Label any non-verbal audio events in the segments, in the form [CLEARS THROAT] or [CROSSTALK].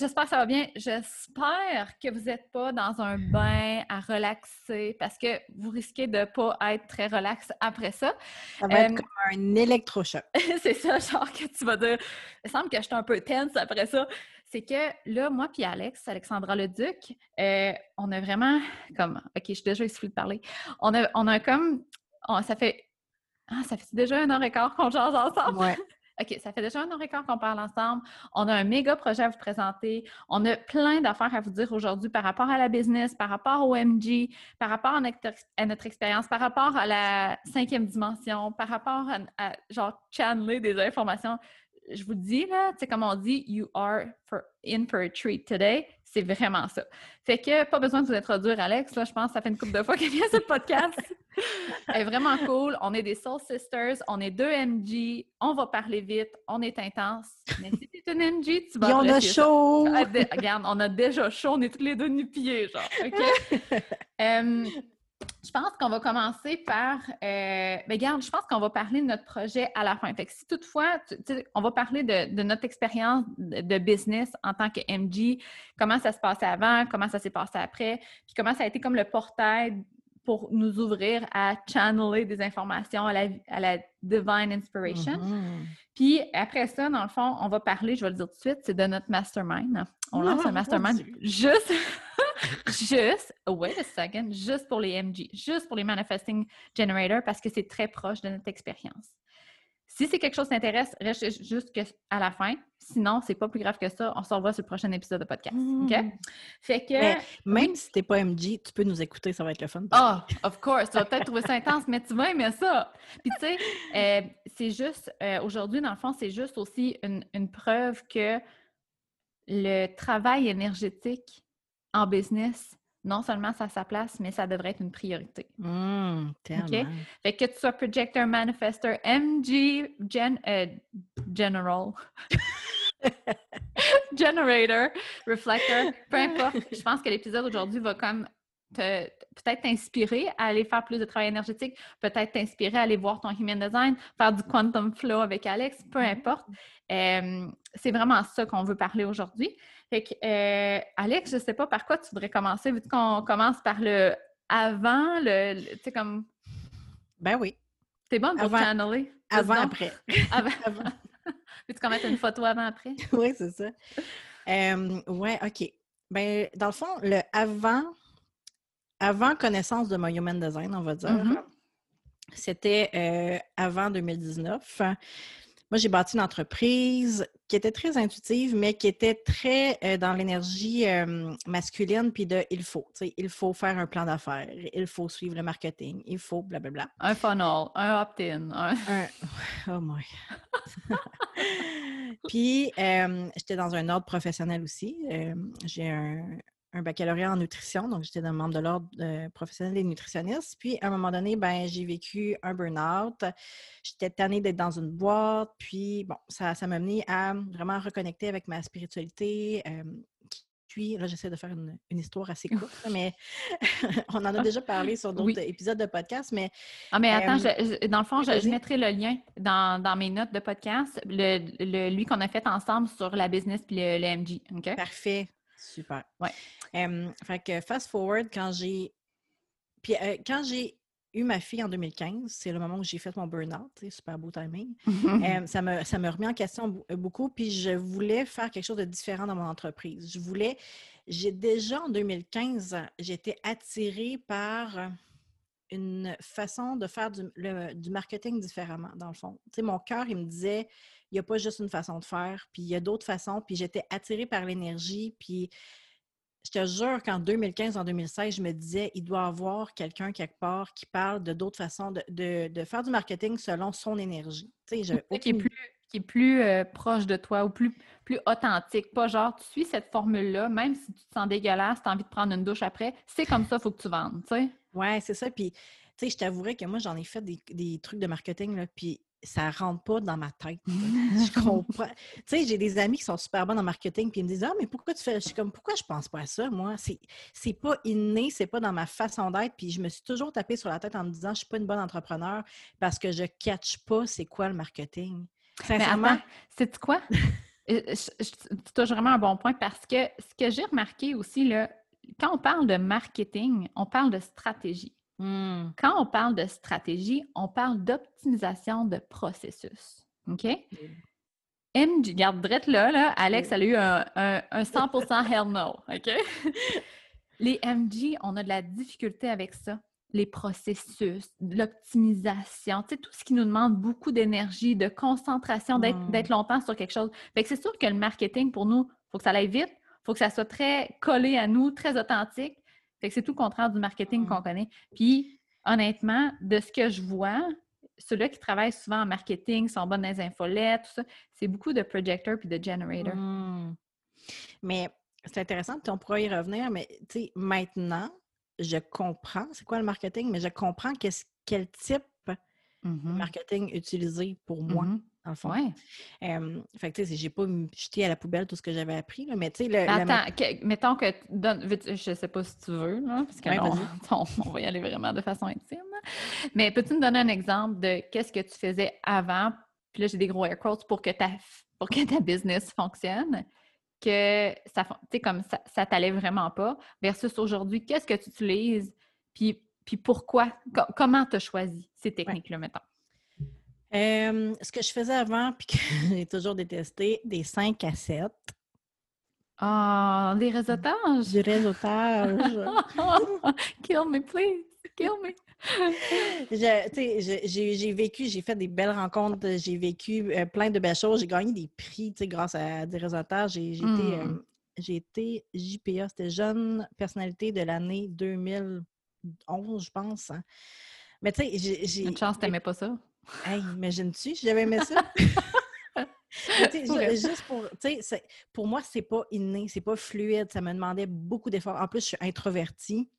J'espère que ça va bien. J'espère que vous n'êtes pas dans un bain à relaxer parce que vous risquez de ne pas être très relax après ça. Ça va être comme un électrochoc. [LAUGHS] c'est ça, genre que tu vas dire. Il semble que je suis un peu tense après ça. C'est que là, moi puis Alex, Alexandra Leduc, euh, on a vraiment comme. OK, je suis déjà essoufflée de parler. On a, on a comme. ça fait. Ah, ça fait déjà un an et quart qu'on change ensemble. Ouais. [LAUGHS] OK, ça fait déjà un an quart qu'on parle ensemble. On a un méga projet à vous présenter. On a plein d'affaires à vous dire aujourd'hui par rapport à la business, par rapport au MG, par rapport à notre, expérience, par rapport à la cinquième dimension, par rapport à, genre channeler des informations. Je vous dis, là, tu sais, comme on dit, you are in for a treat today. C'est vraiment ça. Fait que pas besoin de vous introduire, Alex. Là, je pense que ça fait une couple de fois qu'elle vient sur le podcast. [LAUGHS] Elle est vraiment cool. On est des Soul Sisters. On est deux MG. On va parler vite. On est intense. Mais si t'es une MG, tu vas. Et on a chaud! Ah, regarde, on a déjà chaud. On est tous les deux nu-pieds, genre. OK? [LAUGHS] Je pense qu'on va commencer par. Euh, ben, regarde, je pense qu'on va parler de notre projet à la fin. Fait que si toutefois, on va parler de, notre expérience de, business en tant que MG, comment ça se passait avant, comment ça s'est passé après, puis comment ça a été comme le portail pour nous ouvrir à channeler des informations à la, à la divine inspiration. Mm-hmm. Puis après ça, dans le fond, on va parler, je vais le dire tout de suite, c'est de notre mastermind. On lance un mastermind juste, [LAUGHS] juste, wait a second, juste pour les MG, juste pour les manifesting generators parce que c'est très proche de notre expérience. Si c'est quelque chose qui t'intéresse, reste jusqu'à la fin. Sinon, c'est pas plus grave que ça. On se revoit sur le prochain épisode de podcast. OK? Mmh. Fait que. même si t'es pas MG, tu peux nous écouter, ça va être le fun. Ah, oh, of course. Tu vas peut-être trouver ça intense, mais tu vas aimer ça. Puis, tu sais, euh, c'est juste, euh, aujourd'hui, dans le fond, c'est juste aussi une, une preuve que le travail énergétique en business, non seulement ça a sa place, mais ça devrait être une priorité. Mmh, OK? Fait que tu sois projector, manifester, MG, euh, general, [LAUGHS] generator, reflector, peu importe. Je pense que l'épisode aujourd'hui va comme peut-être t'inspirer à aller faire plus de travail énergétique, peut-être t'inspirer à aller voir ton human design, faire du quantum flow avec Alex, peu mm-hmm. importe. Euh, c'est vraiment ça qu'on veut parler aujourd'hui. Fait que, euh, Alex, je ne sais pas par quoi tu voudrais commencer, vu qu'on commence par le avant, le, tu sais, comme... Ben oui. T'es bonne pour channeler? Avant, après. [LAUGHS] avant. [LAUGHS] avant. [LAUGHS] Veux-tu qu'on mette une photo avant-après? oui, c'est ça. Euh, ouais, OK. Ben, dans le fond, le avant, avant connaissance de mon human design, on va dire. Mm-hmm. C'était euh, avant 2019. Moi, j'ai bâti une entreprise qui était très intuitive, mais qui était très euh, dans l'énergie euh, masculine, puis de il faut. Il faut faire un plan d'affaires, il faut suivre le marketing, il faut blablabla. Un funnel, un opt-in. Un... [LAUGHS] [LAUGHS] Oh my. [LAUGHS] puis, j'étais dans un ordre professionnel aussi. j'ai un, un baccalauréat en nutrition, donc j'étais dans le membre de l'ordre euh, professionnel des nutritionnistes. Puis, à un moment donné, ben, j'ai vécu un burn-out. J'étais tannée d'être dans une boîte. Puis, bon, ça, ça m'a amené à vraiment reconnecter avec ma spiritualité. puis, là, j'essaie de faire une, histoire assez [LAUGHS] courte, mais [LAUGHS] on en a déjà parlé sur d'autres épisodes de podcast. Mais, ah, mais attends, dans le fond, je, mettrai le lien dans, mes notes de podcast, le, lui qu'on a fait ensemble sur la business puis le, le MG. Parfait. Super. Ouais. Fait que fast forward, quand j'ai. Puis euh, quand j'ai eu ma fille en 2015, c'est le moment où j'ai fait mon burn-out, super beau timing. ça, me, ça me remis en question euh, beaucoup, puis je voulais faire quelque chose de différent dans mon entreprise. Je voulais, j'ai déjà en 2015, j'étais attirée par une façon de faire du, marketing différemment, dans le fond. Mon cœur, il me disait, il n'y a pas juste une façon de faire, puis il y a d'autres façons, puis j'étais attirée par l'énergie, puis je te jure qu'en 2015, en 2016, je me disais, il doit y avoir quelqu'un quelque part qui parle de d'autres façons de, faire du marketing selon son énergie. Tu sais, qui est plus, qui est plus euh, proche de toi ou plus, plus authentique. Pas genre, tu suis cette formule-là, même si tu te sens dégueulasse, tu as envie de prendre une douche après, c'est comme ça, il faut que tu vendes, tu sais. Ouais, c'est ça. Puis, tu sais, je t'avouerais que moi, j'en ai fait des, des, trucs de marketing, là, puis ça rentre pas dans ma tête. [LAUGHS] je comprends. tu sais, j'ai des amis qui sont super bons en marketing, puis ils me disent Ah, mais pourquoi tu fais. Je suis comme Pourquoi je pense pas à ça, moi? C'est pas inné, c'est pas dans ma façon d'être. Puis je me suis toujours tapé sur la tête en me disant Je suis pas une bonne entrepreneur parce que je catch pas c'est quoi le marketing. Sincèrement. C'est quoi? [LAUGHS] tu touches vraiment un bon point parce que ce que j'ai remarqué aussi, là, quand on parle de marketing, on parle de stratégie. Hmm. Quand on parle de stratégie, on parle d'optimisation de processus. OK? MG, garde drette là, là, Alex, elle a eu un, un 100% hell no. OK? [LAUGHS] Les MG, on a de la difficulté avec ça les processus, l'optimisation, tu sais, tout ce qui nous demande beaucoup d'énergie, de concentration, mmh. d'être longtemps sur quelque chose. Fait que c'est sûr que le marketing, pour nous, il faut que ça aille vite, il faut que ça soit très collé à nous, très authentique. Fait que c'est tout le contraire du marketing qu'on mmh. connaît. Puis, honnêtement, de ce que je vois, ceux-là qui travaillent souvent en marketing, sont bons dans les infolettes, tout ça, c'est beaucoup de projectors puis de generators. Mmh. Mais c'est intéressant, on pourra y revenir, mais tu sais, maintenant, je comprends c'est quoi le marketing, mais je comprends quel type de mmh marketing utiliser pour moi, mmh dans le fond. Ouais. fait que, tu sais, j'ai pas jeté à la poubelle tout ce que j'avais appris, là, mais tu sais... Le, Attends, mettons que... Donne, je sais pas si tu veux, là, parce que [LAUGHS] on, va y aller vraiment de façon intime. Mais peux-tu me donner un exemple de qu'est-ce que tu faisais avant, puis là, j'ai des gros air quotes, pour que ta, pour que ta business fonctionne? que ça, comme ça, ça t'allait vraiment pas, versus aujourd'hui, qu'est-ce que tu utilises, puis, puis pourquoi, comment tu as choisi ces techniques-là, mettons? Ce que je faisais avant, puis que [LAUGHS] j'ai toujours détesté, des 5 à 7. Ah, des réseautages? Du réseautage. [LAUGHS] Kill me, please. Kill me j'ai vécu, j'ai fait des belles rencontres, j'ai vécu euh, plein de belles choses, j'ai gagné des prix grâce à des résultats. J'ai été, euh, été, JPA, c'était Jeune Personnalité de l'année 2011, je pense. Hein. Mais tu sais, j'ai. Une chance, t'aimais pas ça? Hey, imagines-tu, j'avais aimé ça? [LAUGHS] juste pour, pour moi, c'est pas inné, c'est pas fluide. Ça me demandait beaucoup d'efforts. En plus, je suis introvertie.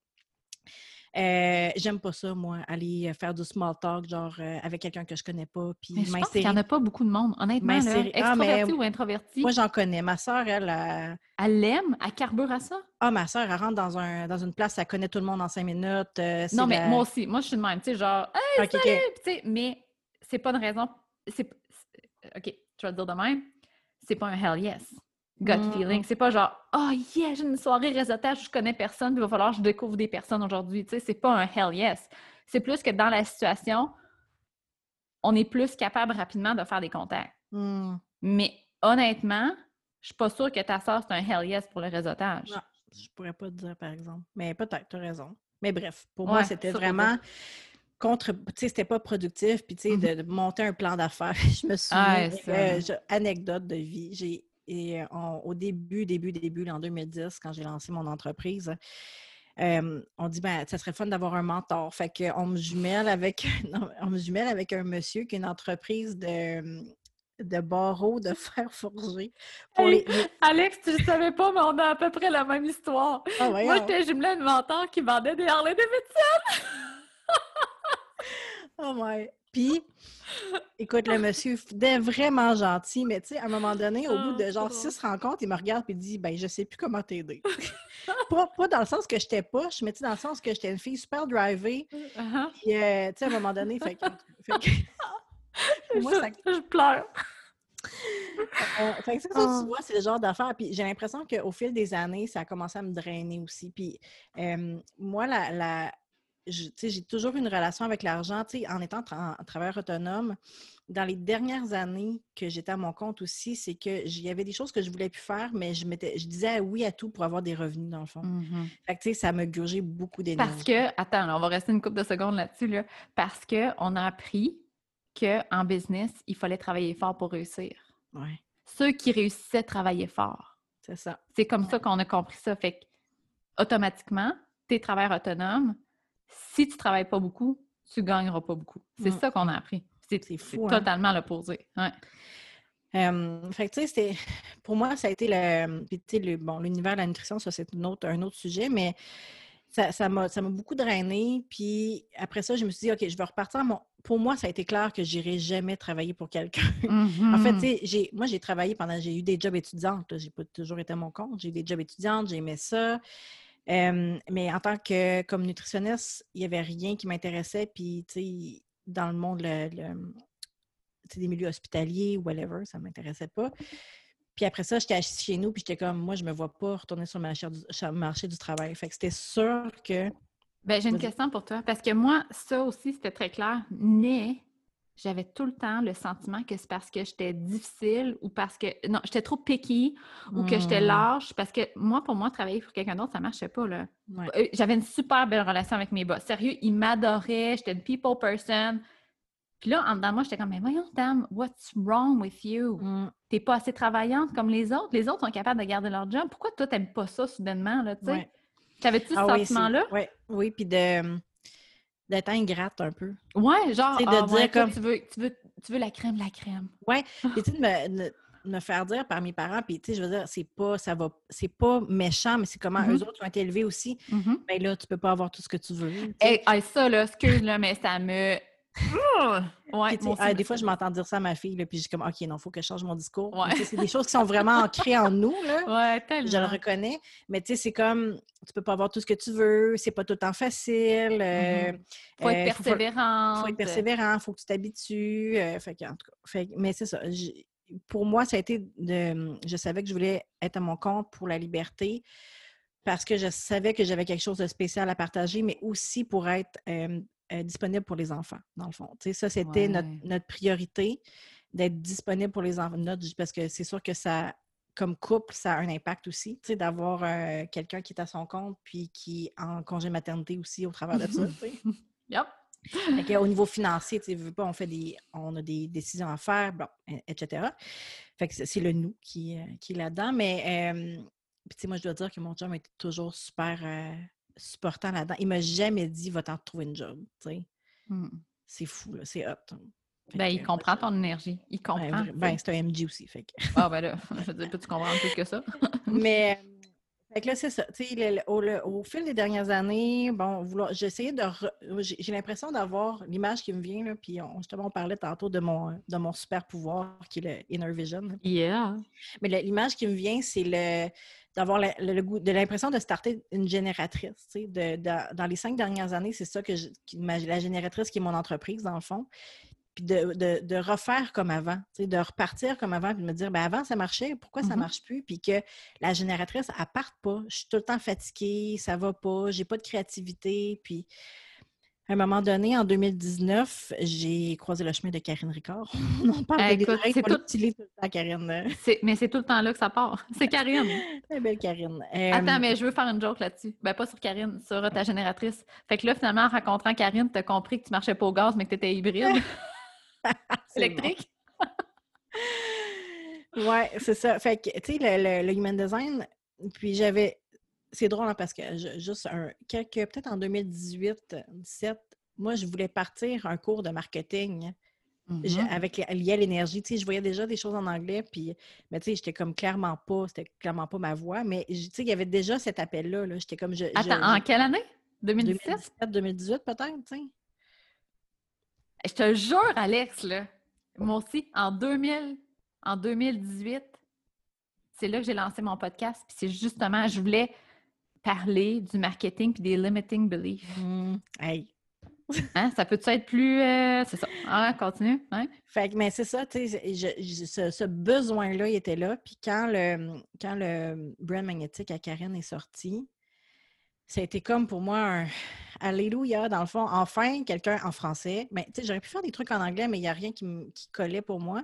Euh, j'aime pas ça, moi, aller euh, faire du small talk, genre euh, avec quelqu'un que je connais pas. Puis mais je pense qu'il n'y en a pas beaucoup de monde, honnêtement. Là, ah, extroverti ou introverti? Moi, j'en connais. Ma soeur, elle. Elle l'aime? Elle carbure à ça? Ah, ma soeur, elle rentre dans, un, dans une place, elle connaît tout le monde en cinq minutes. non, mais moi aussi. Moi, je suis de même. Tu sais, genre, hey, salut! Mais c'est pas une raison. OK, tu vas te dire de même. C'est pas un hell yes gut mm, feeling. Mm. C'est pas genre, oh yeah, j'ai une soirée réseautage, je connais personne, il va falloir que je découvre des personnes aujourd'hui. Tu sais, c'est pas un hell yes. C'est plus que dans la situation, on est plus capable rapidement de faire des contacts. Mm. Mais honnêtement, je suis pas sûre que ta soeur, c'est un hell yes pour le réseautage. Non, je pourrais pas te dire, par exemple. Mais peut-être, tu as raison. Mais bref, pour moi, c'était vraiment contre, tu sais, c'était pas productif, puis tu sais, mm-hmm. de, monter un plan d'affaires. [LAUGHS] je me souviens, euh, anecdote de vie, j'ai et au début, début, début, en 2010, quand j'ai lancé mon entreprise, on dit ben ça serait fun d'avoir un mentor. Fait qu'on me jumelle avec [LAUGHS] on me jumelle avec un monsieur qui a une entreprise de de barreaux de [LAUGHS] fer forgé. Alex, tu ne savais pas, mais on a à peu près la même histoire. Ah Moi, j'étais jumelée à une mentor qui vendait des Harley Davidson. [LAUGHS] oh my. Puis, écoute, le monsieur est vraiment gentil, mais tu sais, à un moment donné, au bout de ah, genre six rencontres, il me regarde et dit Ben, je sais plus comment t'aider. [LAUGHS] pas, pas, dans le sens que j'étais poche, mais tu sais, dans le sens que j'étais une fille super drivée. Uh-huh. Puis, euh, tu sais, à un moment donné, fait que. [LAUGHS] moi, ça... je, pleure. Euh, fait que ça, tu ah. vois, c'est le genre d'affaire. Puis j'ai l'impression qu'au fil des années, ça a commencé à me drainer aussi. Puis euh, moi, la, la, j'ai toujours une relation avec l'argent, en étant en travailleur autonome. Dans les dernières années que j'étais à mon compte aussi, c'est que y avait des choses que je voulais plus faire, mais je, je disais oui à tout pour avoir des revenus, dans le fond. Mmh fait que, ça me gurgeait beaucoup d'énergie. Parce que, attends, on va rester une couple de secondes là-dessus, là, parce qu'on a appris qu'en business, il fallait travailler fort pour réussir. Ouais. Ceux qui réussissaient travaillaient fort. C'est ça. C'est comme ça qu'on a compris ça. Fait que, automatiquement, tu es travailleur autonome, si tu travailles pas beaucoup, tu gagneras pas beaucoup. C'est mm. ça qu'on a appris. C'est fou. Hein. totalement l'opposé. Ouais. fait que, tu sais, [LAUGHS] pour moi, ça a été le, le bon, l'univers de la nutrition, ça, c'est un autre, un autre sujet, mais ça, ça, m'a, beaucoup drainé. Puis après ça, je me suis dit, OK, je vais repartir. Mon... Pour moi, ça a été clair que j'irai jamais travailler pour quelqu'un. En fait, tu mm-hmm. sais, moi, j'ai travaillé pendant, j'ai eu des jobs étudiantes. J'ai pas toujours été à mon compte. J'ai eu des jobs étudiantes, j'ai aimé mais en tant que comme nutritionniste, il n'y avait rien qui m'intéressait. Puis, tu sais, dans le monde le, des milieux hospitaliers ou whatever, ça ne m'intéressait pas. Puis après ça, j'étais assise chez nous, puis j'étais comme, moi, je me vois pas retourner sur le marché du, marché du travail. Fait que c'était sûr que. Ben, j'ai une question pour toi, parce que moi, ça aussi, c'était très clair. Mais j'avais tout le temps le sentiment que c'est parce que j'étais difficile ou parce que non, j'étais trop picky ou que j'étais mmh. lâche parce que moi pour moi travailler pour quelqu'un d'autre ça marchait pas là. Euh, j'avais une super belle relation avec mes boss. Sérieux, ils m'adoraient, j'étais une people person. Puis là, en dedans moi, j'étais comme mais voyons Tam, what's wrong with you? Mmh. T'es pas assez travaillante comme les autres? Les autres sont capables de garder leur job. Pourquoi toi t'aimes pas ça soudainement là, tu sais? T'avais-tu ce ah sentiment-là? Oui, oui, puis de d'être ingrate un peu. Ouais, genre, de ah, dire comme... tu, veux, tu, veux, tu veux la crème, la crème. Ouais, [LAUGHS] et tu me, me, faire dire par mes parents, puis tu sais, je veux dire, c'est pas, ça va, c'est pas méchant, mais c'est comment mm-hmm. eux autres ont été élevés aussi. Mm Ben là, tu peux pas avoir tout ce que tu veux. Et ça, là, excuse-le, mais ça me Ouais, ah, des fois, je m'entends dire ça à ma fille, puis je suis comme, OK, non, il faut que je change mon discours. C'est des choses qui sont vraiment ancrées en nous. Là. [LAUGHS] Je le reconnais. Mais tu sais, c'est comme, tu peux pas avoir tout ce que tu veux, c'est pas tout le temps facile. Il euh, mm-hmm. faut être persévérant. Il faut, être persévérant, il faut que tu t'habitues. Euh, fait en tout cas, mais c'est ça. pour moi, ça a été de. Je savais que je voulais être à mon compte pour la liberté parce que je savais que j'avais quelque chose de spécial à partager, mais aussi pour être euh, euh, disponible pour les enfants, dans le fond. ça, c'était notre, priorité, d'être disponible pour les enfants. parce que c'est sûr que ça, comme couple, ça a un impact aussi, d'avoir euh, quelqu'un qui est à son compte, puis qui est en congé maternité aussi au travers de ça. [LAUGHS] yep. au niveau financier, pas, on fait des, on a des décisions à faire, bon, etc. Fait que c'est le nous qui, euh, qui est là-dedans. Mais moi, je dois dire que mon chum était toujours super supportant là-dedans. Il m'a jamais dit va t'en trouver une job. Mmh. C'est fou, c'est hot. Hein. Ben, il comprend ton énergie. Il comprend. Ben, c'est un MG aussi. Fait Ah, ben là, [LAUGHS] je veux dire, tu comprends plus que ça? [LAUGHS] Mais, [LAUGHS] fait que là, c'est ça. au, au, fil des dernières années, bon, j'ai essayé de. J'ai l'impression d'avoir l'image qui me vient, là, puis on, justement, on parlait tantôt de mon, de mon super pouvoir qui est le Inner Vision. Yeah. Mais l'image qui me vient, c'est le d'avoir le, goût, de l'impression de starter une génératrice. De, dans les cinq dernières années, c'est ça que la génératrice qui est mon entreprise, dans le fond. Puis de, refaire comme avant, de repartir comme avant, puis de me dire, ben avant, ça marchait, pourquoi ça ne mm-hmm. marche plus? Puis que la génératrice, elle parte pas. Je suis tout le temps fatiguée, ça va pas, j'ai pas de créativité. Puis à un moment donné, en 2019, j'ai croisé le chemin de Karine Ricard. [LAUGHS] On [LAUGHS] parle de c'est tout... tout le temps, Karine. Mais c'est tout le temps là que ça part. [LAUGHS] C'est Karine. Très belle Karine. Attends, mais je veux faire une joke là-dessus. Ben, pas sur Karine, sur ta génératrice. Fait que là, finalement, en rencontrant Karine, tu as compris que tu marchais pas au gaz, mais que tu étais hybride. [LAUGHS] électrique? [LAUGHS] ouais, c'est ça. Fait que, tu sais, le, le, human design, puis j'avais c'est drôle hein, parce que juste un, quelques, peut-être en 2018-17, moi, je voulais partir un cours de marketing. Mm-hmm. avec lié à l'énergie, tu sais, je voyais déjà des choses en anglais, puis, mais tu sais, j'étais comme clairement pas, c'était clairement pas ma voix, mais tu sais, il y avait déjà cet appel-là, -là, j'étais comme... Je, Attends, en quelle année? 2017? 2018 peut-être, tu sais. Je te jure, Alex, là, moi aussi, en 2000, en 2018, c'est là que j'ai lancé mon podcast, puis c'est justement, je voulais parler du marketing puis des limiting beliefs. Mmh. Hey. [LAUGHS] Hein? Ça peut-tu être plus. Euh, c'est ça. Ah, continue. Hein? Fait que, mais c'est ça, tu sais, ce, ce besoin-là, il était là. Puis quand le, quand le brand magnétique à Karen est sorti, ça a été comme pour moi un Alléluia, dans le fond. Enfin, quelqu'un en français. Mais tu sais, j'aurais pu faire des trucs en anglais, mais il n'y a rien qui, qui collait pour moi.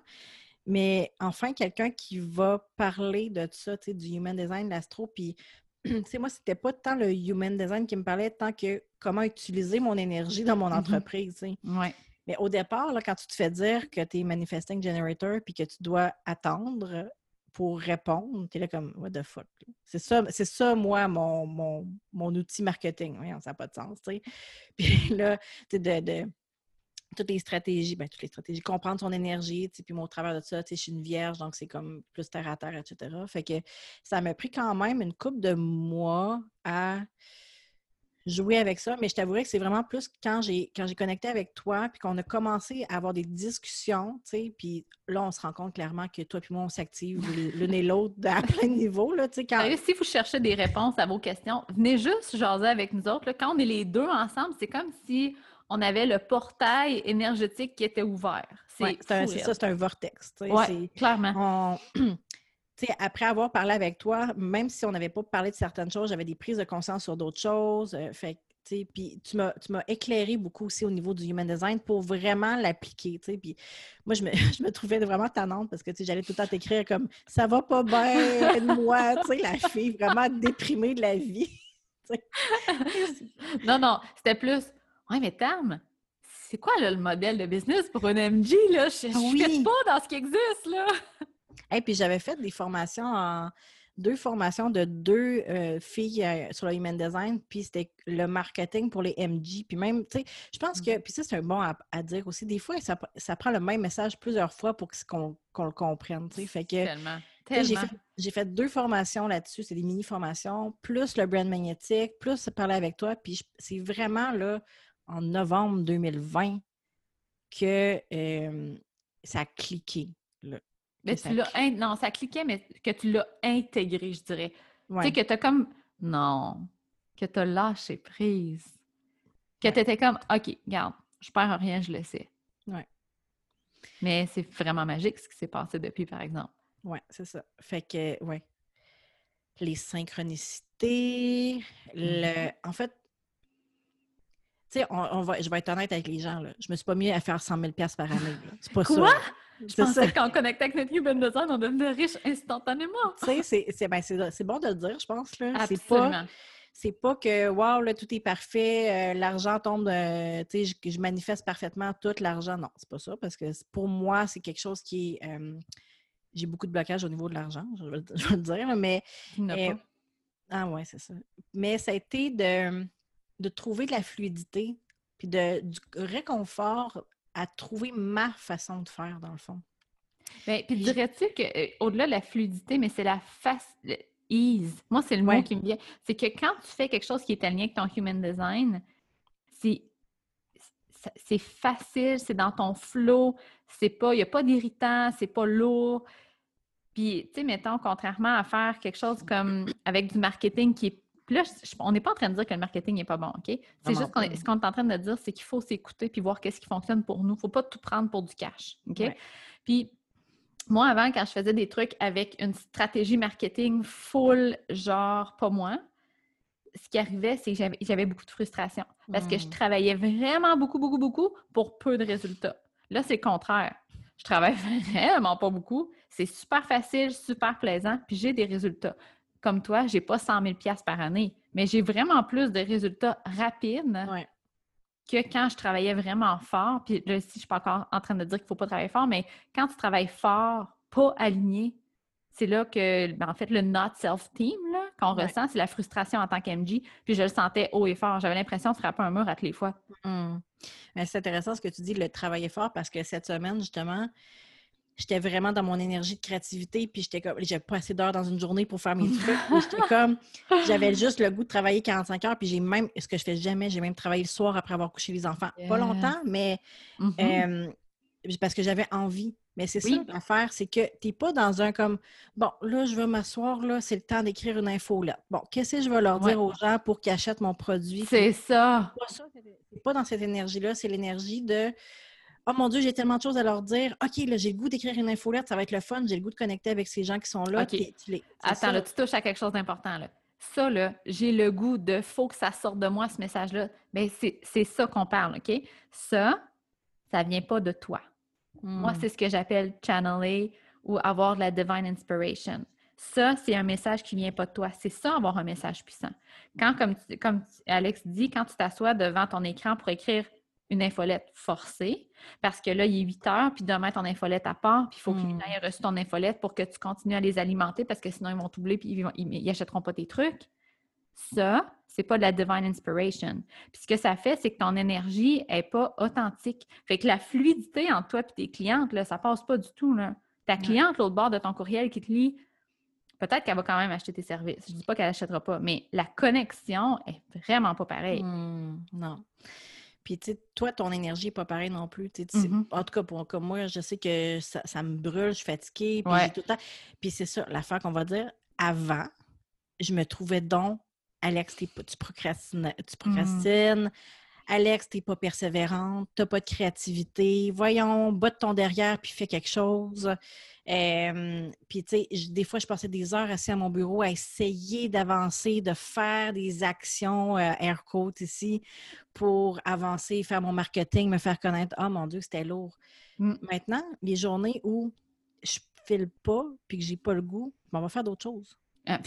Mais enfin, quelqu'un qui va parler de ça, tu sais, du human design, l'astro, puis [CLEARS THROAT] sais, moi, c'était pas tant le human design qui me parlait, tant que comment utiliser mon énergie dans mon mm-hmm. entreprise. Mais au départ, là, quand tu te fais dire que tu es manifesting generator puis que tu dois attendre pour répondre, tu es là comme What the fuck? C'est ça, c'est ça, moi, mon, mon, outil marketing. ça n'a pas de sens. [LAUGHS] Puis là, tu de, de toutes les stratégies, ben, toutes les stratégies, comprendre son énergie, puis moi, au travers de ça, je suis une vierge, donc c'est comme plus terre à terre, etc. Fait que ça m'a pris quand même une couple de mois à jouer avec ça, mais je t'avouerais que c'est vraiment plus quand j'ai quand j'ai connecté avec toi, puis qu'on a commencé à avoir des discussions, tu sais, puis là, on se rend compte clairement que toi et moi, on s'active [LAUGHS] l'une et l'autre à plein de niveaux, là, tu sais. Quand... Si vous cherchez des réponses à vos questions, venez juste jaser avec nous autres. Quand on est les deux ensemble, c'est comme si on avait le portail énergétique qui était ouvert. C'est ça, c'est un vortex. Oui, clairement. [CLEARS THROAT] après avoir parlé avec toi, même si on n'avait pas parlé de certaines choses, j'avais des prises de conscience sur d'autres choses. euh, fait tu sais, puis tu m'as tu m'as éclairé beaucoup aussi au niveau du human design pour vraiment l'appliquer. Puis moi, je me, [LAUGHS] je me trouvais vraiment tannante parce que j'allais tout le temps t'écrire comme ça va pas bien, aide-moi, [LAUGHS] tu sais, la fille vraiment déprimée de la vie. [LAUGHS] non, non, c'était plus. Ouais, mais Tam, c'est quoi là, le modèle de business pour un MG? Là? Je, je Oui. pas dans ce qui existe, là. Et puis j'avais fait des formations en deux formations de deux euh, filles euh, sur le human design, puis c'était le marketing pour les MG. Puis même, tu sais, je pense que, puis ça, c'est un bon à, à dire aussi. Des fois, ça, ça prend le même message plusieurs fois pour qu'on le comprenne, tu sais. Fait que, Tellement. j'ai fait, deux formations là-dessus, c'est des mini-formations, plus le brand magnétique, plus parler avec toi. Puis c'est vraiment là, en novembre 2020, que euh, ça a cliqué. Mais tu l'as. in- Non, ça cliquait, mais que tu l'as intégré, je dirais. Ouais. Tu sais, que tu as comme. Non. Que tu as lâché prise. Que Ouais. tu étais comme, OK, regarde, je perds rien, je le sais. Ouais. Mais c'est vraiment magique ce qui s'est passé depuis, par exemple. Oui, c'est ça. Fait que, ouais. Les synchronicités, le... en fait, tu sais, on, on va, je vais être honnête avec les gens, là. Je me suis pas mis à faire 100 000 par année. C'est pas Quoi? ça. Je pensais qu'en connectant avec notre human design, on devenait riche instantanément. Tu sais, c'est- ben, bon de le dire, je pense, là. C'est pas, Absolument. c'est pas que, wow, là, tout est parfait, euh, l'argent tombe, euh, tu sais, je, je manifeste parfaitement tout l'argent. Non, c'est pas ça, parce que pour moi, c'est quelque chose qui est... euh, j'ai beaucoup de blocage au niveau de l'argent, je vais, le- je vais le dire, mais Et- pas. Ah ouais, c'est ça. Mais ça a été de, de trouver de la fluidité, puis de, du réconfort à trouver ma façon de faire, dans le fond. Ben, puis dirais-tu qu'au-delà de la fluidité, mais c'est la face, le ease. Moi, c'est le mot qui me vient. C'est que quand tu fais quelque chose qui est aligné avec ton human design, c'est c'est- c'est facile, c'est dans ton flow, c'est pas, il n'y a pas d'irritant, c'est pas lourd. Puis, tu sais, mettons, contrairement à faire quelque chose comme avec du marketing qui est. Puis là, je- on n'est pas en train de dire que le marketing n'est pas bon, OK? C'est juste qu'on ce qu'on est en train de dire, c'est qu'il faut s'écouter puis voir qu'est-ce qui fonctionne pour nous. Il ne faut pas tout prendre pour du cash, OK? Ouais. Puis, moi, avant, quand je faisais des trucs avec une stratégie marketing full, genre pas moi, ce qui arrivait, c'est que j'avais- beaucoup de frustration parce que je Mm. travaillais vraiment beaucoup, beaucoup, beaucoup pour peu de résultats. Là, c'est le contraire. Je travaille [LAUGHS] vraiment pas beaucoup. C'est super facile, super plaisant, puis j'ai des résultats. Comme toi, j'ai pas 100 000 par année, mais j'ai vraiment plus de résultats rapides Ouais. que quand je travaillais vraiment fort, puis là, si je suis pas encore en train de dire qu'il faut pas travailler fort, mais quand tu travailles fort, pas aligné, c'est là que, ben, en fait, le not self-team qu'on Ouais. ressent, c'est la frustration en tant qu'MG, puis je le sentais haut et fort. J'avais l'impression de frapper un mur à toutes les fois. Mm. Mais c'est intéressant ce que tu dis, le travailler fort, parce que cette semaine, justement, j'étais vraiment dans mon énergie de créativité, puis j'étais comme, j'avais pas assez d'heures dans une journée pour faire mes trucs. J'étais comme, j'avais [LAUGHS] juste le goût de travailler 45 heures, puis j'ai même, ce que je fais jamais, j'ai même travaillé le soir après avoir couché les enfants. Pas longtemps, mais Mhm. Euh, parce que j'avais envie. Mais c'est Oui. ça l'affaire, c'est que tu n'es pas dans un comme bon, là, je vais m'asseoir, là, c'est le temps d'écrire une info là. Bon, qu'est-ce que je vais leur dire Ouais. aux gens pour qu'ils achètent mon produit? C'est ça. pas ça, c'est c'est pas dans cette énergie-là, c'est l'énergie de Oh mon Dieu, j'ai tellement de choses à leur dire. OK, là, j'ai le goût d'écrire une infolette, ça va être le fun, j'ai le goût de connecter avec ces gens qui sont là. OK. puis tu les- c'est Attends, ça. là, tu touches à quelque chose d'important. Là. Ça, là, j'ai le goût de faut que ça sorte de moi, ce message-là. Bien, c'est c'est ça qu'on parle, OK? Ça, ça vient pas de toi. Moi, Mm. c'est ce que j'appelle channeler ou avoir de la divine inspiration. Ça, c'est un message qui vient pas de toi. C'est ça, avoir un message puissant. Quand, comme, tu- comme tu- Alex dit, quand tu t'assois devant ton écran pour écrire une infolette forcée, parce que là, il est 8 heures, puis demain, ton infolette à part, puis il faut qu'ils Mm. aient reçu ton infolette pour que tu continues à les alimenter, parce que sinon, ils vont t'oublier, puis ils, vont- ils, ils achèteront pas tes trucs. Ça, c'est pas de la divine inspiration. Puis ce que ça fait, c'est que ton énergie est pas authentique. Fait que la fluidité entre toi et tes clientes, là, ça passe pas du tout. Là. Ta cliente, l'autre bord de ton courriel qui te lit, peut-être qu'elle va quand même acheter tes services. Je dis pas qu'elle n'achètera pas, mais la connexion est vraiment pas pareille. Hmm, non. Puis, tu sais, toi, ton énergie n'est pas pareille non plus. Mhm. En tout cas, pour, comme moi, je sais que ça, ça me brûle, je suis fatiguée. Puis, Ouais. tout le temps. Puis, c'est ça, l'affaire qu'on va dire. Avant, je me trouvais donc, Alex, tu procrastines. Tu procrastines. Alex, t'es pas persévérante, t'as pas de créativité, voyons, botte ton derrière puis fais quelque chose. puis, tu sais, des fois, je passais des heures assis à mon bureau à essayer d'avancer, de faire des actions euh, air quote ici pour avancer, faire mon marketing, me faire connaître. Oh mon Dieu, c'était lourd. Mm. Maintenant, les journées où je file pas puis que j'ai pas le goût, ben, on va faire d'autres choses. Ah,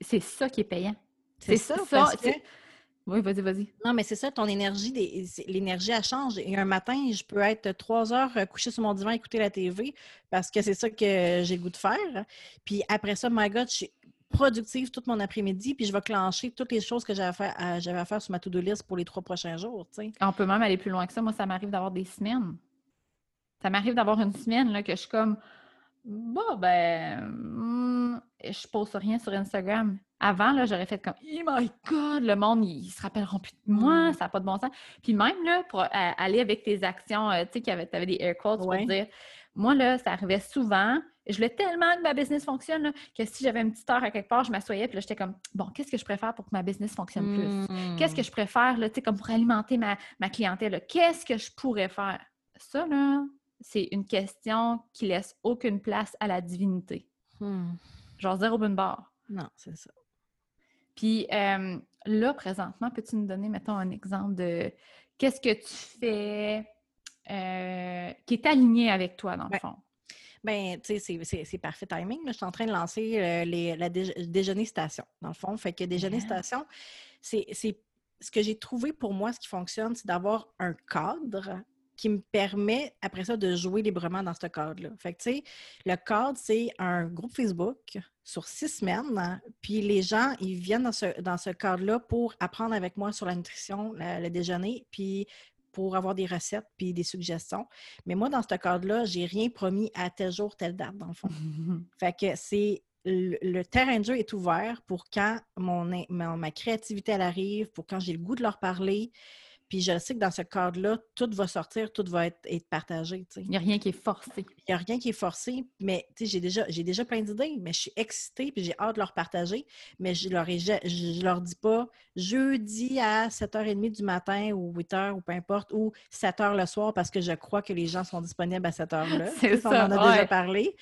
c'est ça qui est payant. C'est ça, ça Oui, vas-y, vas-y. Non, mais c'est ça, ton énergie, l'énergie, elle change. Et un matin, je peux être trois heures euh, couché sur mon divan, écouter la TV, parce que c'est ça que j'ai le goût de faire. Puis après ça, my God, je suis productive tout mon après-midi, puis je vais clencher toutes les choses que j'avais à faire, à faire sur ma to-do list pour les trois prochains jours. On peut même aller plus loin que ça. Moi, ça m'arrive d'avoir des semaines. Ça m'arrive d'avoir une semaine là, que je suis comme Bon, ben, hmm, je pose rien sur Instagram. Avant, là, j'aurais fait comme Oh my God, le monde, ils se rappelleront plus de moi, mm. ça n'a pas de bon sens. Puis même, là, pour aller avec tes actions, euh, tu sais, tu avais des air quotes pour dire Moi, là, ça arrivait souvent. Je voulais tellement que ma business fonctionne que si j'avais une petite heure à quelque part, je m'assoyais puis là, j'étais comme Bon, qu'est-ce que je préfère pour que ma business fonctionne plus? Qu'est-ce que mm. je préfère, là, tu sais, comme pour alimenter ma, ma clientèle? Qu'est-ce que je pourrais faire? Ça, là, c'est une question qui laisse aucune place à la divinité. Hmm. Genre zéro bonne barre. Non, c'est ça. Puis euh, là, présentement, peux-tu nous donner, mettons, un exemple de qu'est-ce que tu fais euh, qui est aligné avec toi, dans le ben, fond? Bien, tu sais, c'est parfait timing. Je suis en train de lancer euh, les, la déjeuner station, dans le fond. Fait que déjeuner station, c'est ce que j'ai trouvé pour moi, ce qui fonctionne, c'est d'avoir un cadre qui me permet, après ça, de jouer librement dans ce cadre-là. Fait que, tu sais, le cadre, c'est un groupe Facebook sur six semaines. puis les gens, ils viennent dans ce, dans ce cadre-là pour apprendre avec moi sur la nutrition, le déjeuner, puis pour avoir des recettes puis des suggestions. Mais moi, dans ce cadre-là, j'ai rien promis à tel jour, telle date, dans le fond. [LAUGHS] fait que c'est le, terrain de jeu est ouvert pour quand mon, ma créativité elle arrive, pour quand j'ai le goût de leur parler, puis je sais que dans ce cadre-là, tout va sortir, tout va être, partagé. Il n'y a rien qui est forcé. Il n'y a rien qui est forcé, mais j'ai déjà, j'ai déjà plein d'idées, mais je suis excitée puis j'ai hâte de leur partager. Mais je leur, je, leur dis pas jeudi à 7h30 du matin ou 8h ou peu importe, ou 7h le soir parce que je crois que les gens sont disponibles à cette heure-là. [LAUGHS] C'est ça. On en a déjà parlé.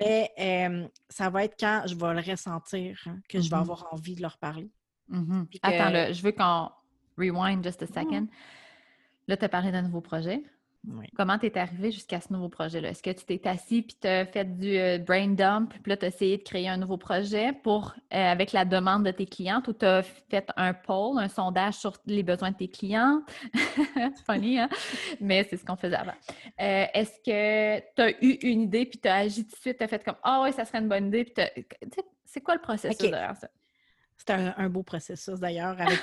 Mais euh, ça va être quand je vais le ressentir, hein, que je vais mm-hmm. avoir envie de leur parler. Mm-hmm. Attends, je veux qu'on rewind just a second. Là, tu as parlé d'un nouveau projet. Comment tu es arrivé jusqu'à ce nouveau projet-là? Est-ce que tu t'es assis puis tu as fait du euh, brain dump puis là, tu as essayé de créer un nouveau projet pour, euh, avec la demande de tes clientes ou tu as fait un poll, un sondage sur les besoins de tes clientes? [LAUGHS] Funny, hein? Mais c'est ce qu'on faisait avant. Euh, est-ce que tu as eu une idée puis tu as agi tout de suite, tu as fait comme Ah oui, ça serait une bonne idée? c'est quoi le processus derrière ça? Un, beau processus d'ailleurs, avec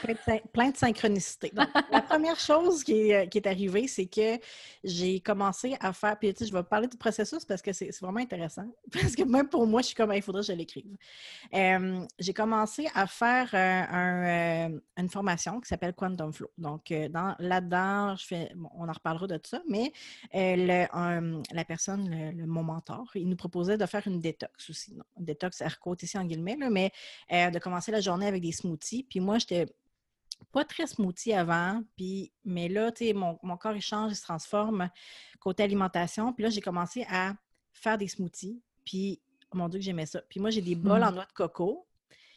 plein de, synchronicité. la première chose qui est, euh, arrivée, c'est que j'ai commencé à faire, puis tu sais, je vais parler du processus parce que c'est vraiment intéressant, [LAUGHS] parce que même pour moi, je suis comme, il faudrait que je l'écrive. j'ai commencé à faire euh, euh, une formation qui s'appelle Quantum Flow. Donc, là-dedans, je fais, on en reparlera de ça, mais la personne, mon mentor, il nous proposait de faire une détox aussi. détox air ici en guillemets, mais de commencer la journée avec des smoothies. Puis moi, j'étais pas très smoothie avant, puis, mais là, tu sais, mon, mon, corps, il change, il se transforme côté alimentation. Puis là, j'ai commencé à faire des smoothies. Puis, mon Dieu, que j'aimais ça. Puis moi, j'ai des bols en noix de coco.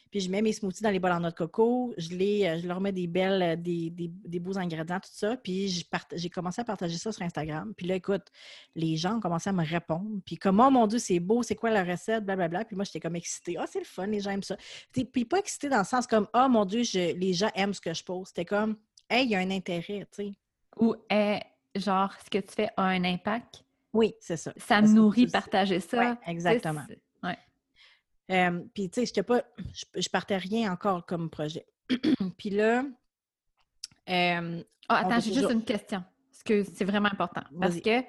Puis je mets mes smoothies dans les bols en noix de coco, je, les, euh, je leur mets des belles, euh, des, des, beaux ingrédients, tout ça. Puis j'ai commencé à partager ça sur Instagram. Puis là, écoute, les gens ont commencé à me répondre. Puis comme, oh mon Dieu, c'est beau, c'est quoi la recette, blablabla. Puis moi, j'étais comme excitée. Ah, oh, c'est le fun, les gens aiment ça. Puis pas excitée dans le sens comme, oh mon Dieu, les gens aiment ce que je pose. C'était comme, hey, il y a un intérêt, tu sais. Ou, genre, ce que tu fais a un impact. Oui, c'est ça. Ça me nourrit partager ça. Oui, exactement. Euh, puis, tu sais, je pas, je, partais rien encore comme projet. [CLEARS THROAT] puis là. Euh, ah, attends, j'ai juste une question. Parce que c'est vraiment important. Parce que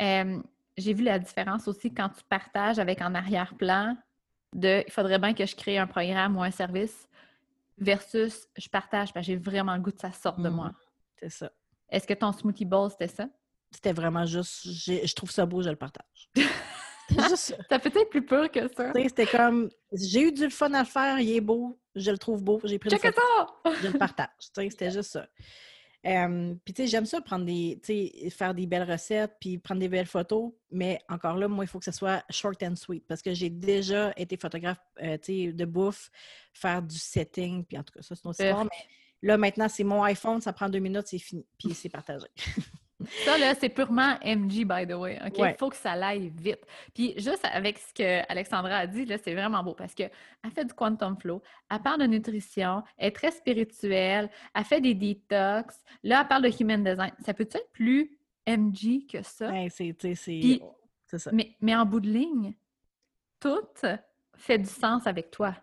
euh, j'ai vu la différence aussi quand tu partages avec en arrière-plan de il faudrait bien que je crée un programme ou un service versus je partage parce que j'ai vraiment le goût que ça sorte de moi. Mmh, c'est ça. Est-ce que ton smoothie bowl, c'était ça? C'était vraiment juste, je trouve ça beau, je le partage. [LAUGHS] [LAUGHS] T'as peut-être plus peur que ça. C'était comme, j'ai eu du fun à le faire, il est beau, je le trouve beau, j'ai pris le ça! Je le partage. C'était juste ça. puis, tu sais, j'aime ça prendre des, tu sais, faire des belles recettes, puis prendre des belles photos, mais encore là, moi, il faut que ce soit short and sweet parce que j'ai déjà été photographe, euh, tu sais, de bouffe, faire du setting, puis en tout cas, ça, c'est une autre histoire, mais là, maintenant, c'est mon iPhone, ça prend deux minutes, c'est fini, puis c'est partagé. [LAUGHS] Ça, là, c'est purement MG, by the way. OK? Il faut que ça aille vite. Puis, juste avec ce que Alexandra a dit, là, c'est vraiment beau parce qu'elle fait du quantum flow, elle parle de nutrition, elle est très spirituelle, elle fait des detox. Là, elle parle de human design. Ça peut être plus MG que ça? Ouais, c'est ça. Mais, mais en bout de ligne, tout fait du sens avec toi.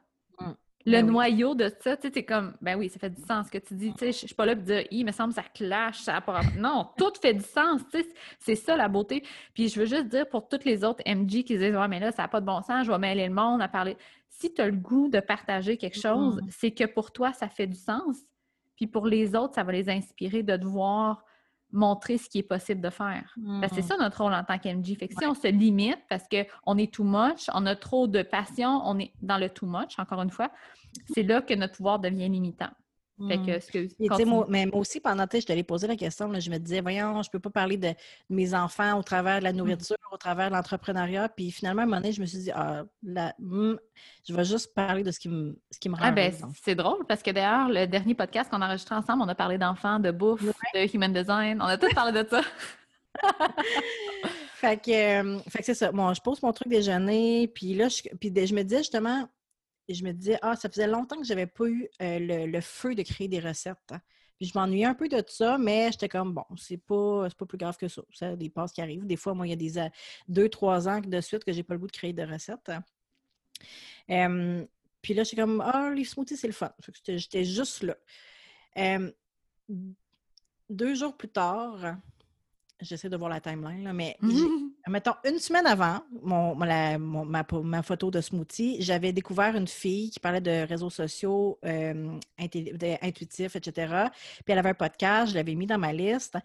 Le ben noyau de ça, tu sais, c'est comme, ben oui, ça fait du sens ce que tu dis. Tu sais, je suis pas là pour dire, il me semble ça clash, ça pas Non, tout fait du sens, tu sais, c'est ça la beauté. Puis je veux juste dire pour toutes les autres MG qui disent, ouais, mais là, ça n'a pas de bon sens, je vais mêler le monde à parler. Si tu as le goût de partager quelque chose, c'est que pour toi, ça fait du sens. Puis pour les autres, ça va les inspirer de te voir montrer ce qui est possible de faire. c'est mm. ça notre rôle en tant qu'MG. Fait que si on se limite parce qu'on est too much, on a trop de passion, on est dans le too much, encore une fois, c'est là que notre pouvoir devient limitant. Fait que, hmm. moi, mais moi aussi, pendant que je t'allais poser la question, je me disais, voyons, je peux pas parler de, mes enfants au travers de la mmh. nourriture, au travers de l'entrepreneuriat. Puis finalement, à un moment donné, je me suis dit, ah, hmm, je vais juste parler de ce qui me, ce qui me rend. Ah, ben, c'est drôle parce que d'ailleurs, le dernier podcast qu'on a enregistré ensemble, on a parlé d'enfants, de bouffe, de human design. On a tous parlé de ça. [LAUGHS] fait que, fait que c'est ça. Bon, je pose mon truc déjeuner, puis là, je, puis je me disais justement, je me disais, ah, ça faisait longtemps que je n'avais pas eu euh, le, feu de créer des recettes. Hein. Je m'ennuyais un peu de ça, mais j'étais comme, bon, c'est pas, pas plus grave que ça. C'est des passes qui arrivent. Des fois, moi, il y a des euh, deux, trois ans de suite que j'ai pas le goût de créer de recettes. Puis là, j'étais comme, ah, les smoothies, c'est le fun. J'étais juste là. deux jours plus tard, j'essaie de voir la timeline, là, mais [LAUGHS] mettons une semaine avant mon, ma, photo de smoothie, j'avais découvert une fille qui parlait de réseaux sociaux euh, intuitifs, etc. Puis elle avait un podcast, je l'avais mis dans ma liste.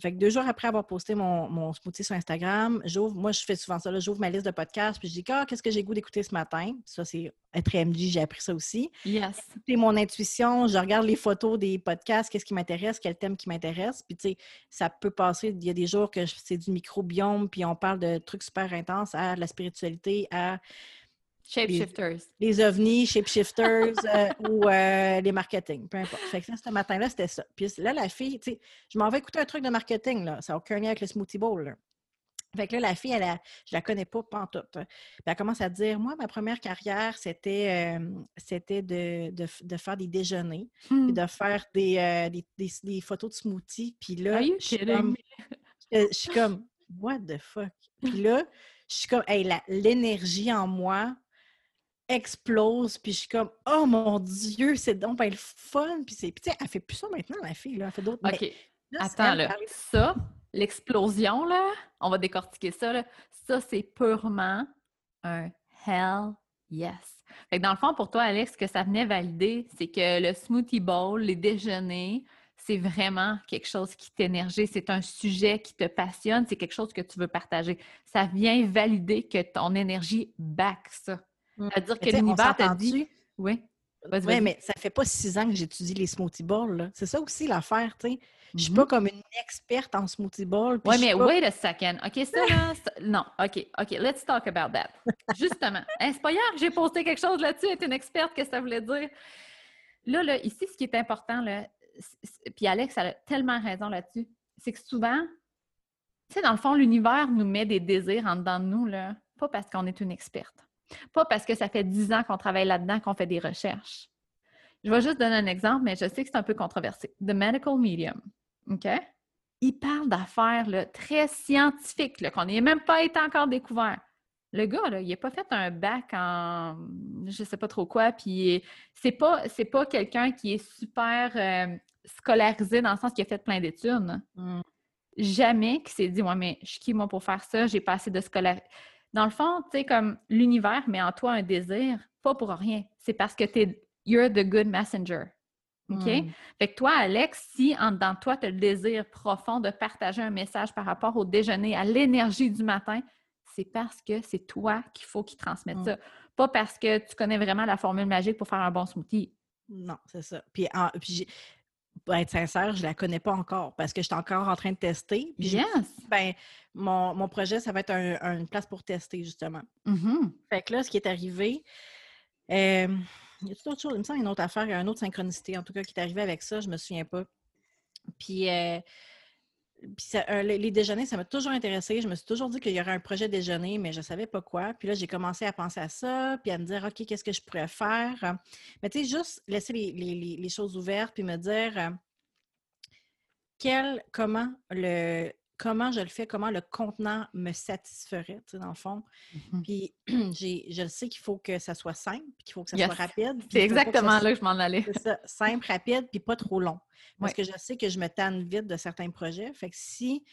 Fait que deux jours après avoir posté mon, smoothie sur Instagram, j'ouvre, moi je fais souvent ça, j'ouvre ma liste de podcasts, puis je dis ah, qu'est-ce que j'ai goût d'écouter ce matin? Ça, c'est être MJ, j'ai appris ça aussi. Yes. C'est mon intuition, je regarde les photos des podcasts, qu'est-ce qui m'intéresse, quel thème qui m'intéresse. Puis, tu sais, ça peut passer, il y a des jours que c'est du microbiome, puis on parle de trucs super intenses, à la spiritualité, à. Shapeshifters. Les, les ovnis, shapeshifters euh, [LAUGHS] ou euh, les marketing, peu importe. Fait que ça, ce matin-là, c'était ça. Puis là, la fille, tu sais, je m'en vais écouter un truc de marketing, là. Ça n'a aucun lien avec le smoothie bowl, là. Fait que là, la fille, elle a, je la connais pas, en tout. Puis elle commence à dire, moi, ma première carrière, c'était, euh, c'était de, de, faire des déjeuners, puis hmm. de faire des, euh, des, des, photos de smoothies. Puis là, je suis, comme, je suis comme, what the fuck? Puis là, je suis comme, hey, l'énergie en moi explose, puis je suis comme, oh mon Dieu, c'est donc ben, le fun. Puis, c'est, puis elle fait plus ça maintenant, la fille, là, elle fait d'autres. OK. Attends, là, ça, l'explosion, là, on va décortiquer ça, là, ça, c'est purement un hell yes. Fait que dans le fond, pour toi, Alex, ce que ça venait valider, c'est que le smoothie bowl, les déjeuners, c'est vraiment quelque chose qui t'énergie, c'est un sujet qui te passionne, c'est quelque chose que tu veux partager. Ça vient valider que ton énergie back ça. Mmh. C'est-à-dire que l'univers t'a dit... Oui. Oui, mais ça fait pas six ans que j'étudie les smoothie bowls. C'est ça aussi l'affaire, tu sais. Je suis pas mm-hmm. comme une experte en smoothie bowl. Oui, mais wait a second. OK, ça là, [LAUGHS] non. OK, OK, let's talk about that. Justement. [LAUGHS] c'est pas hier que j'ai posté quelque chose là-dessus, être une experte, qu'est-ce que ça voulait dire? Là, là, ici, ce qui est important, là, puis Alex a tellement raison là-dessus, c'est que souvent, tu sais, dans le fond, l'univers nous met des désirs en dedans de nous, là, pas parce qu'on est une experte. Pas parce que ça fait dix ans qu'on travaille là-dedans, qu'on fait des recherches. Je vais juste donner un exemple, mais je sais que c'est un peu controversé. The Medical Medium. OK? Il parle d'affaires très scientifiques, qu'on n'ait même pas été encore découvert. Le gars, là, il n'a pas fait un bac en je sais pas trop quoi, puis c'est pas, pas quelqu'un qui est super euh, scolarisé dans le sens qu'il a fait plein d'études. Mm. Jamais qu'il s'est dit Ouais, mais je suis qui moi pour faire ça, j'ai pas assez de scolarité. Dans le fond, tu sais, comme l'univers met en toi un désir, pas pour rien. C'est parce que tu es you're the good messenger. OK? Hmm. Fait que toi, Alex, si en dedans de toi, tu as le désir profond de partager un message par rapport au déjeuner, à l'énergie du matin, c'est parce que c'est toi qu'il faut qu'il transmette hmm. ça. Pas parce que tu connais vraiment la formule magique pour faire un bon smoothie. Non, c'est ça. Puis, pour être sincère, je ne la connais pas encore parce que je suis encore en train de tester. Puis yes! Ben, mon, projet, ça va être une place pour tester, justement. Mm-hmm. Fait que là, ce qui est arrivé, euh, il y a tout autre chose? Il me semble une autre affaire, il y a une autre synchronicité, en tout cas, qui est arrivée avec ça, je ne me souviens pas. Puis, euh, euh, les, déjeuners, ça m'a toujours intéressé. Je me suis toujours dit qu'il y aurait un projet déjeuner, mais je ne savais pas quoi. Puis là, j'ai commencé à penser à ça, puis à me dire, OK, qu'est-ce que je pourrais faire? Mais tu sais, juste laisser les, choses ouvertes, puis me dire euh, quel, comment le, comment je le fais, comment le contenant me satisferait, tu sais, dans le fond. Mm-hmm. Puis [CLEARS THROAT] je sais qu'il faut que ça soit simple, qu'il faut que ça soit rapide. C'est exactement là que je m'en allais. C'est ça, simple, rapide, puis pas trop long. Parce que je sais que je me tanne vite de certains projets. Fait que si,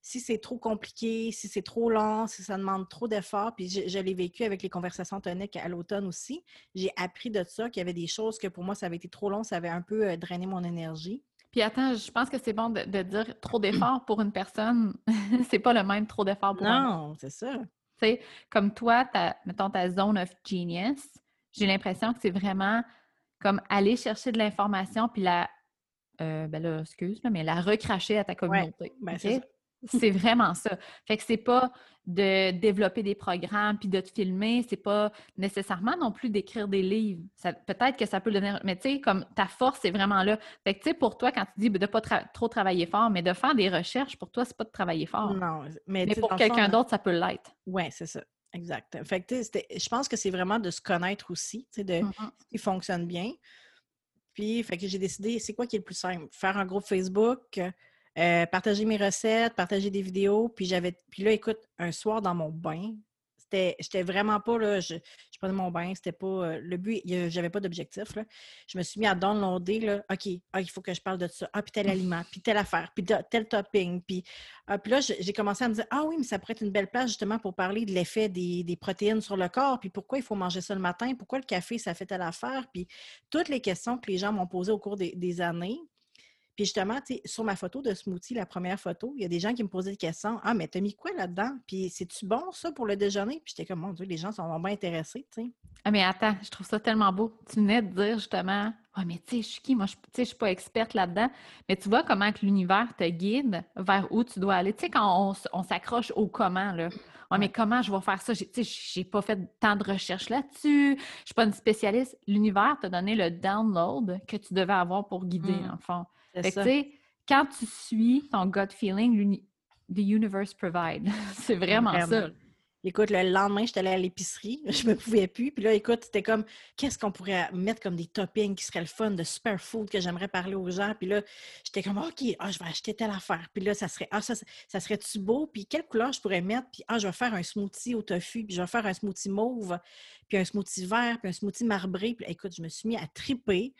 si c'est trop compliqué, si c'est trop long, si ça demande trop d'efforts, puis je, l'ai vécu avec les conversations toniques à l'automne aussi, j'ai appris de ça qu'il y avait des choses que pour moi, ça avait été trop long, ça avait un peu euh, drainé mon énergie. Puis attends, je pense que c'est bon de, dire trop d'efforts pour une personne. [LAUGHS] c'est pas le même trop d'efforts pour Non, c'est ça. Tu sais, comme toi, mettons ta zone of genius, j'ai l'impression que c'est vraiment comme aller chercher de l'information puis la euh, ben là, excuse, mais la recracher à ta communauté. Ben, c'est vraiment ça. Fait que c'est pas de développer des programmes puis de te filmer, c'est pas nécessairement non plus d'écrire des livres. Peut-être que ça peut le donner, mais tu sais, comme ta force, c'est vraiment là. Fait que tu sais, pour toi, quand tu dis de pas trop travailler fort, mais de faire des recherches, pour toi, c'est pas de travailler fort. Non, mais, pour quelqu'un d'autre, ça peut l'être. Oui, c'est ça. Exact. Fait que, je pense que c'est vraiment de se connaître aussi, tu sais, de ce qui fonctionne bien. Puis, fait que j'ai décidé, c'est quoi qui est le plus simple? Faire un groupe Facebook, euh, partager mes recettes, partager des vidéos. Puis j'avais. Puis là, écoute, un soir dans mon bain, j'étais vraiment pas là. Je, je, prenais mon bain, c'était pas. Euh, le but, j'avais pas d'objectif. Je me suis mis à downloader là, OK, ah, il faut que je parle de ça. Ah, puis tel [LAUGHS] aliment, puis telle affaire, puis tel topping. Puis, ah, puis là, j'ai commencé à me dire Ah oui, mais ça pourrait être une belle place justement pour parler de l'effet des, protéines sur le corps, puis pourquoi il faut manger ça le matin, pourquoi le café, ça fait telle affaire. Puis toutes les questions que les gens m'ont posées au cours des années. Puis justement, sur ma photo de smoothie, la première photo, il y a des gens qui me posaient des questions. Ah, mais t'as mis quoi là-dedans? Puis c'est-tu bon, ça, pour le déjeuner? Puis j'étais comme, mon Dieu, les gens sont bien intéressés, tu sais. Ah, mais attends, je trouve ça tellement beau. Tu venais de dire justement, ah, mais tu sais, je suis qui? Moi, je ne suis pas experte là-dedans. Mais tu vois comment que l'univers te guide vers où tu dois aller. Tu sais, quand on, s'accroche au comment, là. Ouais, mais comment je vais faire ça? Tu sais, j'ai pas fait tant de recherches là-dessus. Je suis pas une spécialiste. L'univers t'a donné le download que tu devais avoir pour guider, mmh. en fond. Fait que, quand tu suis ton gut feeling, the universe provide. [LAUGHS] c'est vraiment, ça. Écoute, le lendemain, j'étais allée à l'épicerie, [LAUGHS] je me pouvais plus. Puis là, écoute, c'était comme, qu'est-ce qu'on pourrait mettre comme des toppings qui seraient le fun de superfood que j'aimerais parler aux gens. Puis là, j'étais comme, OK, ah, je vais acheter telle affaire. Puis là, ça serait, ah, ça, ça serait-tu beau? Puis quelle couleur je pourrais mettre? Puis ah, je vais faire un smoothie au tofu, puis je vais faire un smoothie mauve, puis un smoothie vert, puis un smoothie marbré. Puis écoute, je me suis mis à triper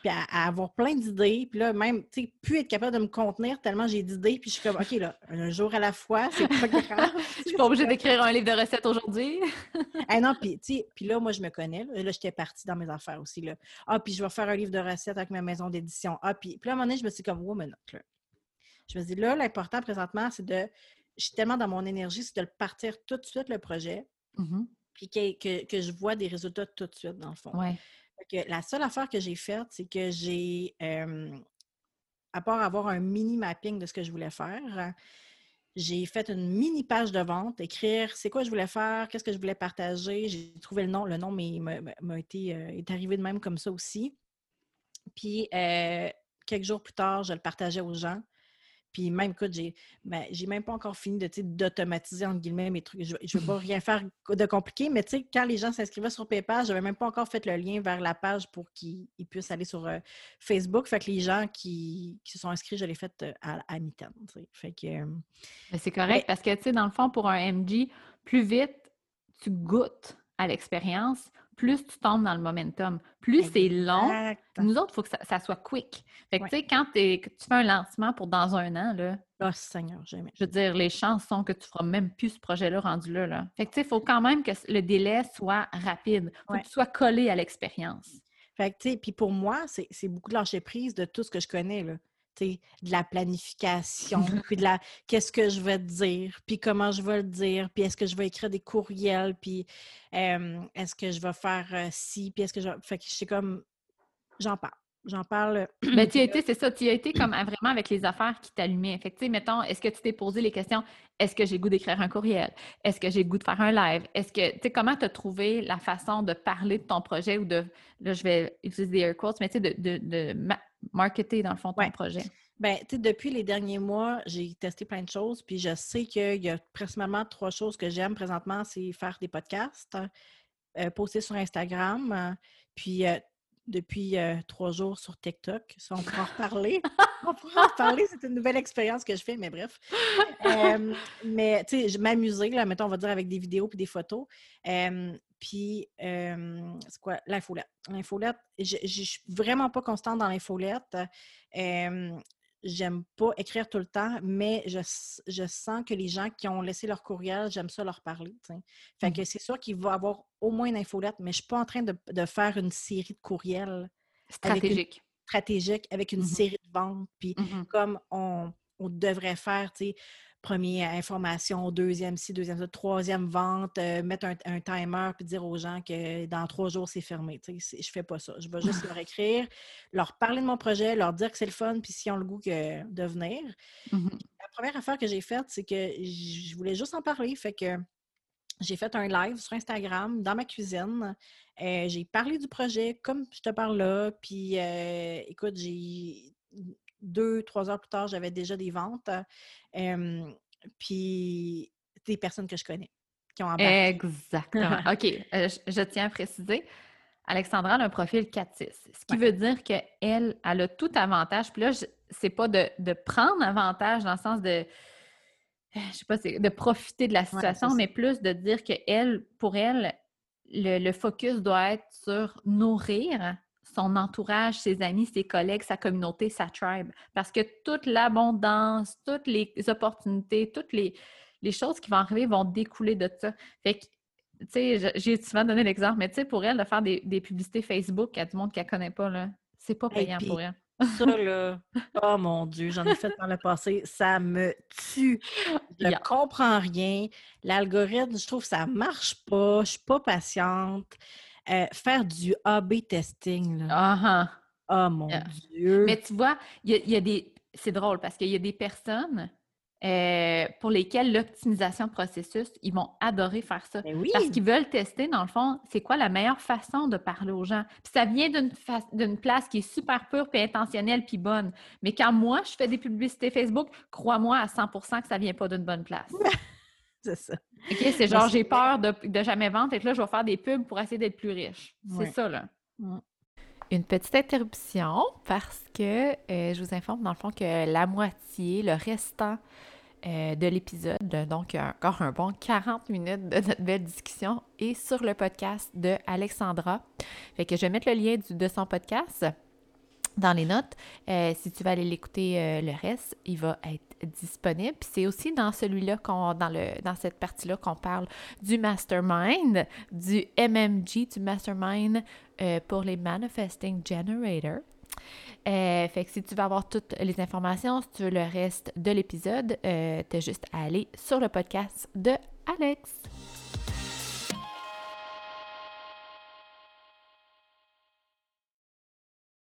puis à, avoir plein d'idées. Puis là, même, tu sais, plus être capable de me contenir tellement j'ai d'idées. Puis je suis comme, OK, là, un jour à la fois, c'est pas grave. [LAUGHS] je suis pas obligée d'écrire un livre de recettes aujourd'hui. ah [LAUGHS] non, puis, tu sais, puis là, moi, je me connais. Là, j'étais partie dans mes affaires aussi. Là. Ah, puis je vais faire un livre de recettes avec ma maison d'édition. Ah, puis, puis là, à un moment donné, je me suis comme, woman, là. Je me dis, là, l'important présentement, c'est de. Je suis tellement dans mon énergie, c'est de le partir tout de suite, le projet. Mm-hmm. Puis que, que, je vois des résultats tout de suite, dans le fond. Ouais la seule affaire que j'ai faite, c'est que j'ai, à part avoir un mini mapping de ce que je voulais faire, j'ai fait une mini page de vente, écrire c'est quoi je voulais faire, qu'est-ce que je voulais partager. J'ai trouvé le nom. Le nom m'a été, euh, est arrivé de même comme ça aussi. Puis, euh, quelques jours plus tard, je le partageais aux gens. Puis même, écoute, j'ai ben, même pas encore fini d'automatiser, entre guillemets, mes trucs. Je ne veux pas rien faire de compliqué, mais tu sais, quand les gens s'inscrivaient sur PayPal, je n'avais même pas encore fait le lien vers la page pour qu'ils puissent aller sur euh, Facebook. Fait que les gens qui, se sont inscrits, je l'ai fait euh, à, à mi-temps. Fait que... Euh, c'est correct parce que, tu sais, dans le fond, pour un MG, plus vite tu goûtes à l'expérience, plus tu tombes dans le momentum. Plus c'est long, nous autres, il faut que ça, soit quick. Fait que, tu sais, quand tu fais un lancement pour dans un an, là, oh, Seigneur, jamais. Je veux dire, les chances sont que tu feras même plus ce projet-là rendu là, là. Fait que, tu sais, il faut quand même que le délai soit rapide. Il faut que tu sois collé à l'expérience. Fait que, tu sais, puis pour moi, c'est beaucoup de lâcher prise de tout ce que je connais, là de la planification, puis de la qu'est-ce que je vais dire, puis comment je vais le dire, puis est-ce que je vais écrire des courriels, puis est-ce que je vais faire ci, puis est-ce que je Fait que je comme, j'en parle. J'en parle. [CLEARS THROAT] Ben, tu as été, c'est ça, tu as été comme vraiment avec les affaires qui t'allumaient. Fait que, mettons, est-ce que tu t'es posé les questions, est-ce que j'ai goût d'écrire un courriel? Est-ce que j'ai goût de faire un live? Est-ce que, tu sais, comment tu as trouvé la façon de parler de ton projet ou de, là, je vais utiliser des air quotes, mais tu sais, de, de, de marketer, dans le fond, ton projet? Bien, tu sais, depuis les derniers mois, j'ai testé plein de choses, puis je sais qu'il y a principalement trois choses que j'aime présentement, c'est faire des podcasts, euh, poster sur Instagram, euh, puis euh, depuis trois jours sur TikTok. Ça, on pourra en reparler. [LAUGHS] on pourra en reparler. C'est une nouvelle expérience que je fais, mais bref. mais, tu sais, je m'amusais, là, mettons, on va dire, avec des vidéos puis des photos. puis, c'est quoi? L'infolette. L'infolette, je ne suis vraiment pas constante dans l'infolette j'aime pas écrire tout le temps, mais je, sens que les gens qui ont laissé leur courriel, j'aime ça leur parler. Fait mmh. que c'est sûr qu'il va y avoir au moins une infolette, mais je suis pas en train de, faire une série de courriels stratégiques. Stratégique avec une mmh série de ventes. Puis mmh comme on, on devrait faire, tu sais, première information, deuxième ci, deuxième troisième vente, euh, mettre un, timer puis dire aux gens que dans trois jours, c'est fermé. Je ne fais pas ça. Je vais [LAUGHS] juste leur écrire, leur parler de mon projet, leur dire que c'est le fun, puis s'ils ont le goût que, de venir. Mmh La première affaire que j'ai faite, c'est que je voulais juste en parler. Fait que j'ai fait un live sur Instagram dans ma cuisine. Euh, j'ai parlé du projet comme je te parle là. Puis euh, écoute, j'ai deux, trois heures plus tard, j'avais déjà des ventes. puis des personnes que je connais qui ont embarqué. Exactement. [LAUGHS] OK. Euh, je, tiens à préciser. Alexandra a un profil 4-6, ce qui veut dire qu'elle, elle a tout avantage. Puis là, c'est pas de, prendre avantage dans le sens de, je sais pas, de profiter de la situation, mais plus de dire que elle, pour elle, le, focus doit être sur nourrir son entourage, ses amis, ses collègues, sa communauté, sa tribe. Parce que toute l'abondance, toutes les opportunités, toutes les, choses qui vont arriver vont découler de ça. Fait que, tu sais, j'ai souvent donné l'exemple, mais tu sais, pour elle, de faire des, publicités Facebook à du monde qu'elle ne connaît pas, là, c'est pas payant pour elle. Ça, là, oh mon Dieu, j'en ai fait dans le passé, ça me tue. Je ne comprends rien. L'algorithme, je trouve que ça marche pas. Je ne suis pas patiente. Euh, faire du A-B testing. Là. Oh mon Dieu! Mais tu vois, il y, a des. C'est drôle parce qu'il y a des personnes euh, pour lesquelles l'optimisation de processus, ils vont adorer faire ça. Parce qu'ils veulent tester, dans le fond, c'est quoi la meilleure façon de parler aux gens. Puis ça vient d'une place qui est super pure, puis intentionnelle, puis bonne. Mais quand moi, je fais des publicités Facebook, crois-moi à 100% que ça vient pas d'une bonne place. [LAUGHS] [LAUGHS] c'est ça. OK, c'est genre, j'ai peur de, jamais vendre, et que là, je vais faire des pubs pour essayer d'être plus riche. C'est ça, là. Une petite interruption parce que euh, je vous informe, dans le fond, que la moitié, le restant euh, de l'épisode, donc encore un bon 40 minutes de notre belle discussion, est sur le podcast de Alexandra. Fait que je vais mettre le lien de son podcast dans les notes. Euh, si tu vas aller l'écouter euh, le reste, il va être disponible. C'est aussi dans celui-là qu'on, dans le, dans cette partie-là qu'on parle du mastermind, du MMG, du mastermind euh, pour les manifesting generators. fait que si tu veux avoir toutes les informations, si tu veux le reste de l'épisode, tu as juste à aller sur le podcast de Alex.